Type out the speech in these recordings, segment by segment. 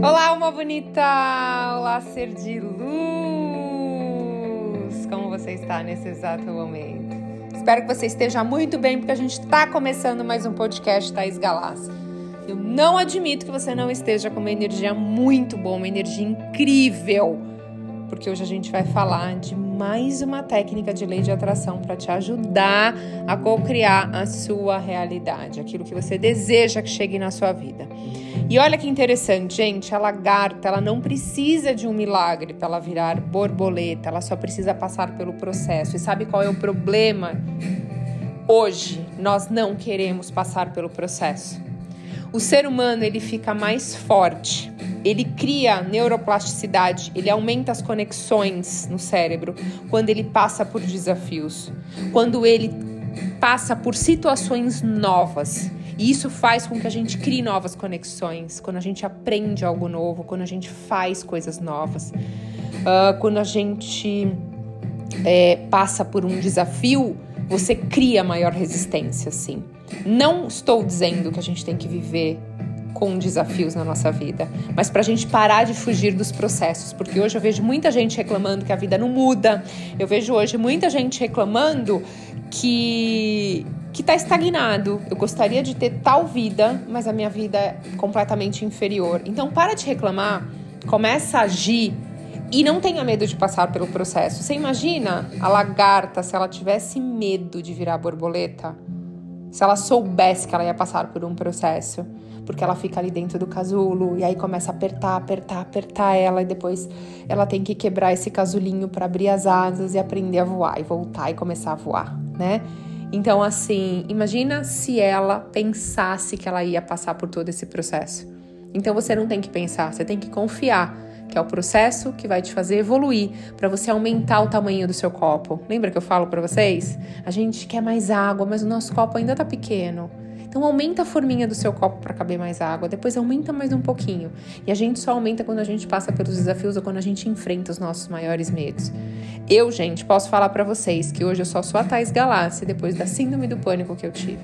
Olá, uma bonita! Olá, ser de luz! Como você está nesse exato momento? Espero que você esteja muito bem, porque a gente está começando mais um podcast Thaís Galassi. Eu não admito que você não esteja com uma energia muito boa, uma energia incrível, porque hoje a gente vai falar de mais uma técnica de lei de atração para te ajudar a co-criar a sua realidade, aquilo que você deseja que chegue na sua vida. E olha que interessante, gente, a lagarta, ela não precisa de um milagre para ela virar borboleta, ela só precisa passar pelo processo. E sabe qual é o problema? Hoje nós não queremos passar pelo processo. O ser humano, ele fica mais forte. Ele cria neuroplasticidade, ele aumenta as conexões no cérebro quando ele passa por desafios, quando ele passa por situações novas. E isso faz com que a gente crie novas conexões, quando a gente aprende algo novo, quando a gente faz coisas novas, uh, quando a gente é, passa por um desafio, você cria maior resistência, sim. Não estou dizendo que a gente tem que viver com desafios na nossa vida, mas para a gente parar de fugir dos processos, porque hoje eu vejo muita gente reclamando que a vida não muda, eu vejo hoje muita gente reclamando que que está estagnado. Eu gostaria de ter tal vida, mas a minha vida é completamente inferior. Então para de reclamar, começa a agir e não tenha medo de passar pelo processo. Você imagina a lagarta se ela tivesse medo de virar borboleta? Se ela soubesse que ela ia passar por um processo, porque ela fica ali dentro do casulo e aí começa a apertar, apertar, apertar ela e depois ela tem que quebrar esse casulinho para abrir as asas e aprender a voar e voltar e começar a voar, né? Então, assim, imagina se ela pensasse que ela ia passar por todo esse processo. Então, você não tem que pensar, você tem que confiar que é o processo que vai te fazer evoluir para você aumentar o tamanho do seu copo. Lembra que eu falo para vocês? A gente quer mais água, mas o nosso copo ainda tá pequeno. Então aumenta a forminha do seu copo para caber mais água, depois aumenta mais um pouquinho. E a gente só aumenta quando a gente passa pelos desafios ou quando a gente enfrenta os nossos maiores medos. Eu, gente, posso falar para vocês que hoje eu só sou a Thais Galassi depois da síndrome do pânico que eu tive.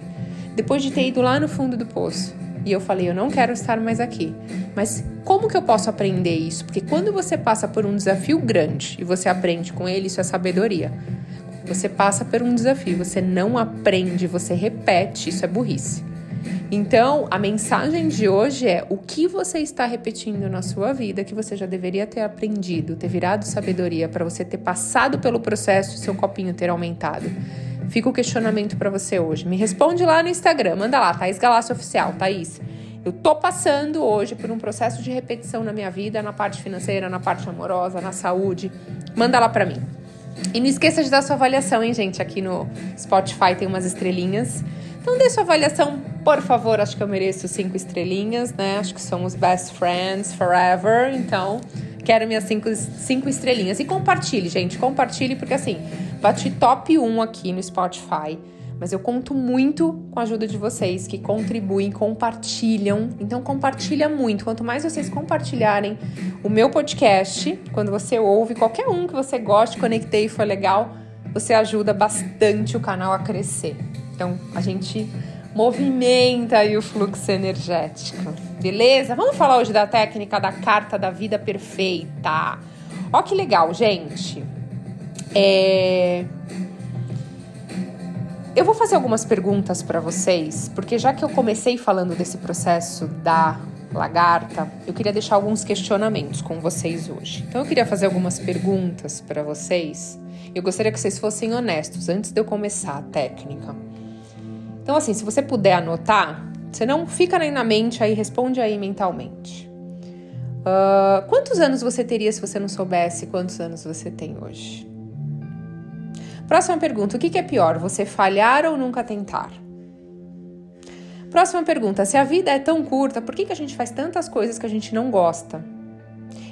Depois de ter ido lá no fundo do poço. E eu falei, eu não quero estar mais aqui. Mas como que eu posso aprender isso? Porque quando você passa por um desafio grande e você aprende com ele, isso é sabedoria. Você passa por um desafio, você não aprende, você repete, isso é burrice. Então, a mensagem de hoje é o que você está repetindo na sua vida que você já deveria ter aprendido, ter virado sabedoria para você ter passado pelo processo e seu copinho ter aumentado. Fica o questionamento para você hoje. Me responde lá no Instagram, manda lá, Thaís Galácio Oficial, Thaís. Eu tô passando hoje por um processo de repetição na minha vida, na parte financeira, na parte amorosa, na saúde. Manda lá para mim. E não esqueça de dar sua avaliação, hein, gente? Aqui no Spotify tem umas estrelinhas. Então dê sua avaliação, por favor. Acho que eu mereço cinco estrelinhas, né? Acho que somos best friends forever. Então, quero minhas cinco, cinco estrelinhas. E compartilhe, gente. Compartilhe, porque assim, bati top 1 aqui no Spotify. Mas eu conto muito com a ajuda de vocês que contribuem, compartilham. Então compartilha muito. Quanto mais vocês compartilharem o meu podcast, quando você ouve qualquer um que você goste, conectei e foi legal, você ajuda bastante o canal a crescer. Então a gente movimenta aí o fluxo energético. Beleza? Vamos falar hoje da técnica da carta da vida perfeita. Ó que legal, gente. É eu vou fazer algumas perguntas para vocês, porque já que eu comecei falando desse processo da lagarta, eu queria deixar alguns questionamentos com vocês hoje. Então eu queria fazer algumas perguntas para vocês. Eu gostaria que vocês fossem honestos antes de eu começar a técnica. Então assim, se você puder anotar, você não fica nem na mente aí, responde aí mentalmente. Uh, quantos anos você teria se você não soubesse quantos anos você tem hoje? Próxima pergunta: o que é pior, você falhar ou nunca tentar? Próxima pergunta: se a vida é tão curta, por que, que a gente faz tantas coisas que a gente não gosta?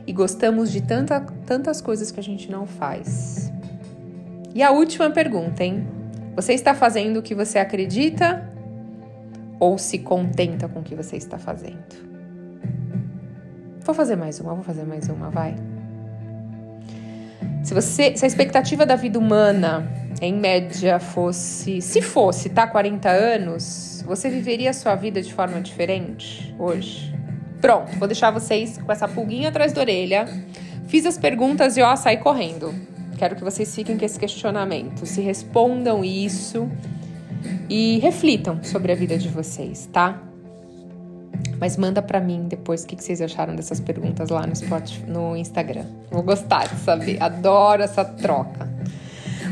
E gostamos de tanta, tantas coisas que a gente não faz? E a última pergunta, hein? Você está fazendo o que você acredita ou se contenta com o que você está fazendo? Vou fazer mais uma, vou fazer mais uma, vai. Se você, se a expectativa da vida humana em média fosse, se fosse, tá, 40 anos, você viveria a sua vida de forma diferente hoje? Pronto, vou deixar vocês com essa pulguinha atrás da orelha. Fiz as perguntas e ó, saí correndo. Quero que vocês fiquem com esse questionamento, se respondam isso e reflitam sobre a vida de vocês, tá? Mas manda para mim depois o que vocês acharam dessas perguntas lá no, Spotify, no Instagram. Vou gostar de saber. Adoro essa troca.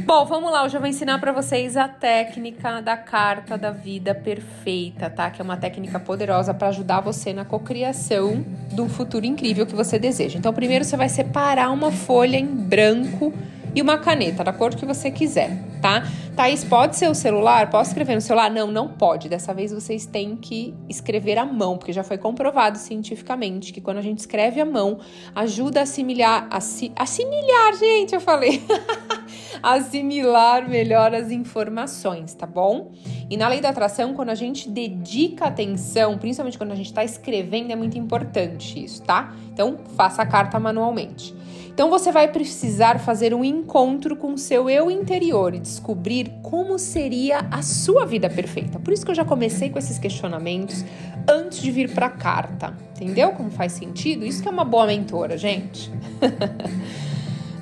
Bom, vamos lá. Hoje eu vou ensinar para vocês a técnica da carta da vida perfeita, tá? Que é uma técnica poderosa para ajudar você na cocriação do futuro incrível que você deseja. Então, primeiro você vai separar uma folha em branco e uma caneta, da cor que você quiser, tá? Thaís, pode ser o celular? Posso escrever no celular? Não, não pode. Dessa vez vocês têm que escrever à mão, porque já foi comprovado cientificamente que quando a gente escreve à mão, ajuda a assimilar. Assi, assimilar, gente, eu falei. assimilar melhor as informações, tá bom? E na lei da atração, quando a gente dedica atenção, principalmente quando a gente está escrevendo, é muito importante isso, tá? Então, faça a carta manualmente. Então você vai precisar fazer um encontro com o seu eu interior e descobrir como seria a sua vida perfeita. Por isso que eu já comecei com esses questionamentos antes de vir para a carta. Entendeu como faz sentido? Isso que é uma boa mentora, gente.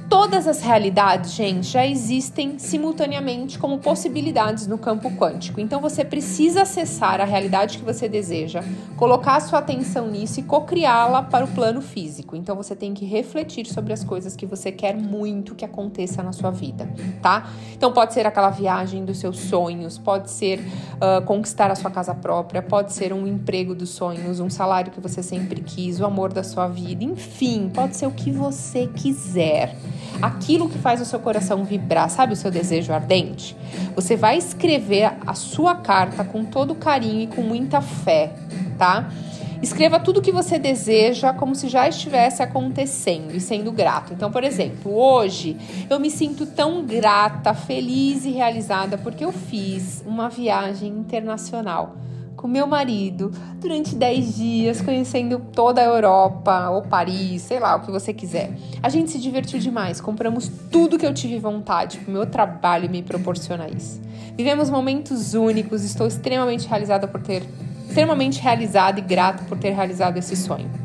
Todas as realidades, gente, já existem simultaneamente como possibilidades no campo quântico. Então você precisa acessar a realidade que você deseja, colocar sua atenção nisso e co-criá-la para o plano físico. Então você tem que refletir sobre as coisas que você quer muito que aconteça na sua vida, tá? Então pode ser aquela viagem dos seus sonhos, pode ser uh, conquistar a sua casa própria, pode ser um emprego dos sonhos, um salário que você sempre quis, o amor da sua vida, enfim, pode ser o que você quiser aquilo que faz o seu coração vibrar, sabe o seu desejo ardente? Você vai escrever a sua carta com todo carinho e com muita fé, tá? Escreva tudo o que você deseja como se já estivesse acontecendo e sendo grato. Então, por exemplo, hoje eu me sinto tão grata, feliz e realizada porque eu fiz uma viagem internacional com meu marido durante 10 dias, conhecendo toda a Europa ou Paris, sei lá, o que você quiser. A gente se divertiu demais, compramos tudo que eu tive vontade, o meu trabalho me proporciona isso. Vivemos momentos únicos, estou extremamente realizada por ter extremamente realizada e grata por ter realizado esse sonho.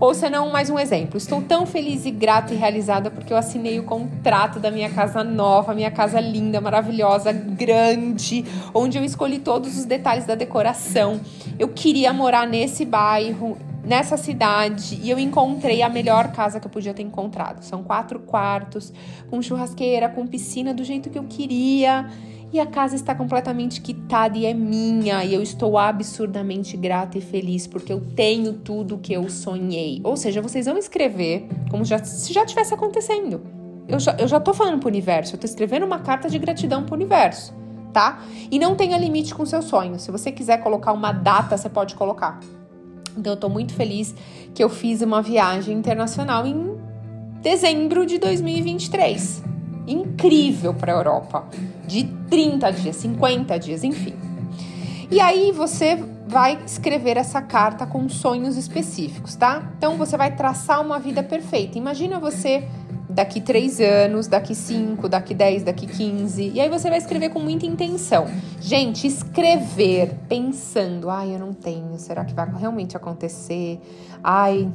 Ou se não, mais um exemplo. Estou tão feliz e grata e realizada porque eu assinei o contrato da minha casa nova, minha casa linda, maravilhosa, grande, onde eu escolhi todos os detalhes da decoração. Eu queria morar nesse bairro, nessa cidade e eu encontrei a melhor casa que eu podia ter encontrado. São quatro quartos, com churrasqueira, com piscina do jeito que eu queria e a casa está completamente quitada e é minha, e eu estou absurdamente grata e feliz porque eu tenho tudo que eu sonhei. Ou seja, vocês vão escrever como já, se já tivesse acontecendo. Eu já, eu já tô falando pro universo, eu tô escrevendo uma carta de gratidão pro universo, tá? E não tenha limite com seus sonhos. Se você quiser colocar uma data, você pode colocar. Então eu tô muito feliz que eu fiz uma viagem internacional em dezembro de 2023 incrível para a Europa, de 30 dias, 50 dias, enfim. E aí você vai escrever essa carta com sonhos específicos, tá? Então você vai traçar uma vida perfeita. Imagina você daqui três anos, daqui cinco, daqui dez, daqui quinze. E aí você vai escrever com muita intenção. Gente, escrever pensando, ai, eu não tenho, será que vai realmente acontecer? Ai,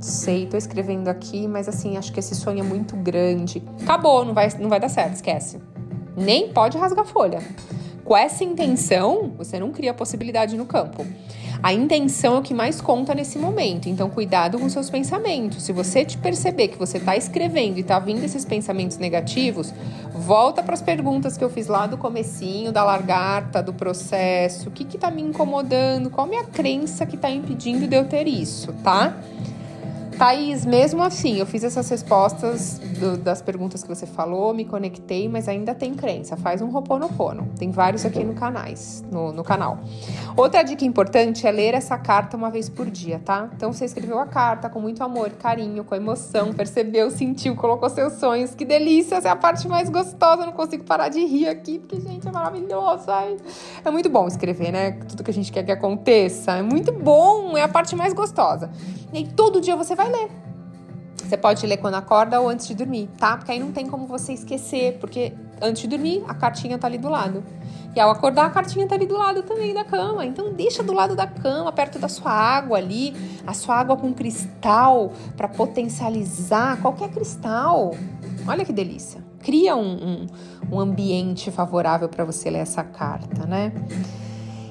sei, tô escrevendo aqui, mas assim, acho que esse sonho é muito grande. Acabou, não vai, não vai dar certo, esquece. Nem pode rasgar folha. Com essa intenção, você não cria possibilidade no campo. A intenção é o que mais conta nesse momento, então cuidado com seus pensamentos. Se você te perceber que você está escrevendo e está vindo esses pensamentos negativos, volta para as perguntas que eu fiz lá do comecinho, da largata, do processo. O que está me incomodando? Qual é a minha crença que está impedindo de eu ter isso, tá? Thaís, mesmo assim, eu fiz essas respostas do, das perguntas que você falou, me conectei, mas ainda tem crença. Faz um Roponopono. Tem vários aqui no, canais, no, no canal. Outra dica importante é ler essa carta uma vez por dia, tá? Então você escreveu a carta com muito amor, carinho, com emoção, percebeu, sentiu, colocou seus sonhos. Que delícia! Essa é a parte mais gostosa. Eu não consigo parar de rir aqui, porque, gente, é maravilhoso. Ai. É muito bom escrever, né? Tudo que a gente quer que aconteça. É muito bom, é a parte mais gostosa. E aí, todo dia você vai ler. Você pode ler quando acorda ou antes de dormir, tá? Porque aí não tem como você esquecer, porque antes de dormir, a cartinha tá ali do lado. E ao acordar, a cartinha tá ali do lado também da cama. Então deixa do lado da cama, perto da sua água ali, a sua água com cristal para potencializar qualquer cristal. Olha que delícia. Cria um, um, um ambiente favorável para você ler essa carta, né?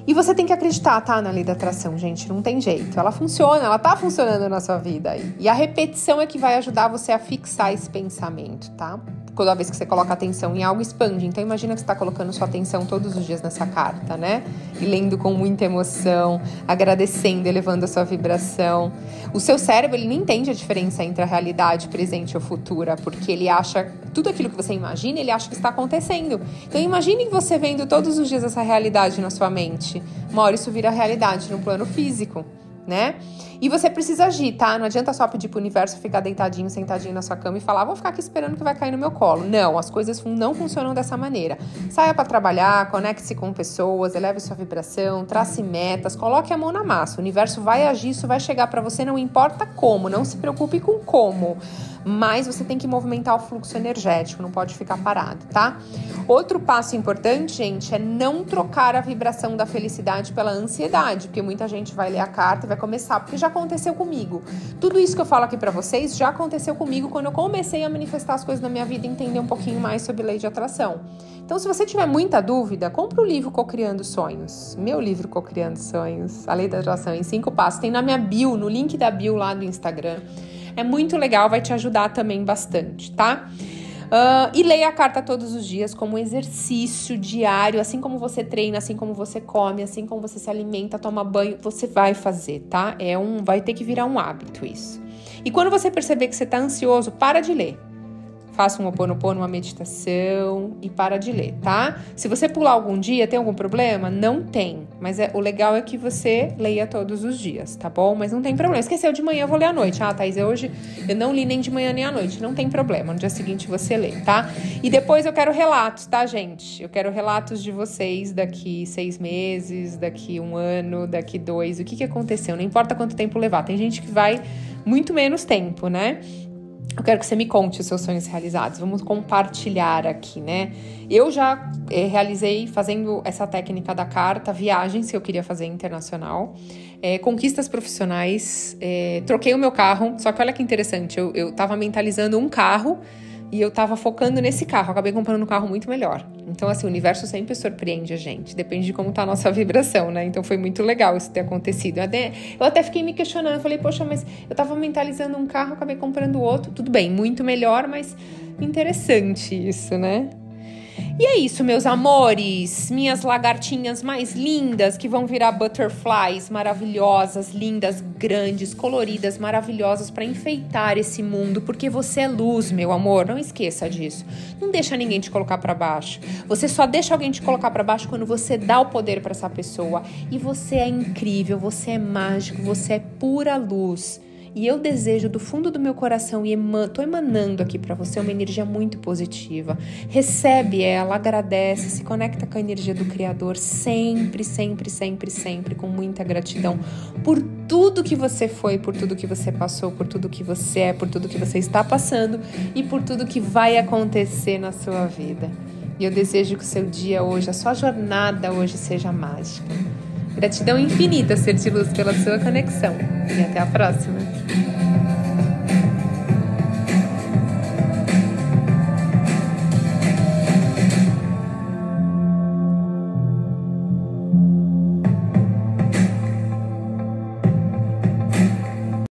E você tem que acreditar, tá? Na lei da atração, gente. Não tem jeito. Ela funciona, ela tá funcionando na sua vida. E a repetição é que vai ajudar você a fixar esse pensamento, tá? Toda vez que você coloca atenção em algo, expande. Então, imagina que você está colocando sua atenção todos os dias nessa carta, né? E lendo com muita emoção, agradecendo, elevando a sua vibração. O seu cérebro, ele não entende a diferença entre a realidade presente ou futura, porque ele acha tudo aquilo que você imagina, ele acha que está acontecendo. Então, imagine você vendo todos os dias essa realidade na sua mente. Uma hora isso vira realidade no plano físico né? E você precisa agir, tá? Não adianta só pedir pro universo ficar deitadinho, sentadinho na sua cama e falar, vou ficar aqui esperando que vai cair no meu colo. Não, as coisas não funcionam dessa maneira. Saia para trabalhar, conecte-se com pessoas, eleve sua vibração, trace metas, coloque a mão na massa. O universo vai agir, isso vai chegar para você, não importa como, não se preocupe com como mas você tem que movimentar o fluxo energético, não pode ficar parado, tá? Outro passo importante, gente, é não trocar a vibração da felicidade pela ansiedade, porque muita gente vai ler a carta e vai começar, porque já aconteceu comigo. Tudo isso que eu falo aqui para vocês já aconteceu comigo quando eu comecei a manifestar as coisas na minha vida e entender um pouquinho mais sobre lei de atração. Então, se você tiver muita dúvida, compre o livro Cocriando Sonhos. Meu livro Cocriando Sonhos, a lei da atração em cinco passos. Tem na minha bio, no link da bio lá do Instagram. É muito legal, vai te ajudar também bastante, tá? Uh, e leia a carta todos os dias como exercício diário, assim como você treina, assim como você come, assim como você se alimenta, toma banho, você vai fazer, tá? É um, vai ter que virar um hábito isso. E quando você perceber que você tá ansioso, para de ler faça um oponopono, uma meditação e para de ler, tá? Se você pular algum dia, tem algum problema? Não tem. Mas é, o legal é que você leia todos os dias, tá bom? Mas não tem problema. Esqueceu de manhã, eu vou ler à noite. Ah, Thais, hoje eu não li nem de manhã nem à noite. Não tem problema. No dia seguinte você lê, tá? E depois eu quero relatos, tá, gente? Eu quero relatos de vocês daqui seis meses, daqui um ano, daqui dois. O que, que aconteceu? Não importa quanto tempo levar. Tem gente que vai muito menos tempo, né? Eu quero que você me conte os seus sonhos realizados. Vamos compartilhar aqui, né? Eu já é, realizei, fazendo essa técnica da carta, viagens que eu queria fazer internacional, é, conquistas profissionais, é, troquei o meu carro. Só que olha que interessante, eu, eu tava mentalizando um carro e eu tava focando nesse carro, acabei comprando um carro muito melhor. Então, assim, o universo sempre surpreende a gente, depende de como tá a nossa vibração, né? Então foi muito legal isso ter acontecido. Eu até, eu até fiquei me questionando, falei, poxa, mas eu tava mentalizando um carro, acabei comprando outro. Tudo bem, muito melhor, mas interessante isso, né? E é isso, meus amores, minhas lagartinhas mais lindas que vão virar butterflies maravilhosas, lindas, grandes, coloridas, maravilhosas para enfeitar esse mundo, porque você é luz, meu amor. Não esqueça disso. Não deixa ninguém te colocar para baixo. Você só deixa alguém te colocar para baixo quando você dá o poder para essa pessoa. E você é incrível, você é mágico, você é pura luz. E eu desejo do fundo do meu coração e eman tô emanando aqui para você uma energia muito positiva. Recebe ela, agradece, se conecta com a energia do Criador sempre, sempre, sempre, sempre, com muita gratidão por tudo que você foi, por tudo que você passou, por tudo que você é, por tudo que você está passando e por tudo que vai acontecer na sua vida. E eu desejo que o seu dia hoje, a sua jornada hoje seja mágica. Gratidão infinita, ser de luz, pela sua conexão. E até a próxima.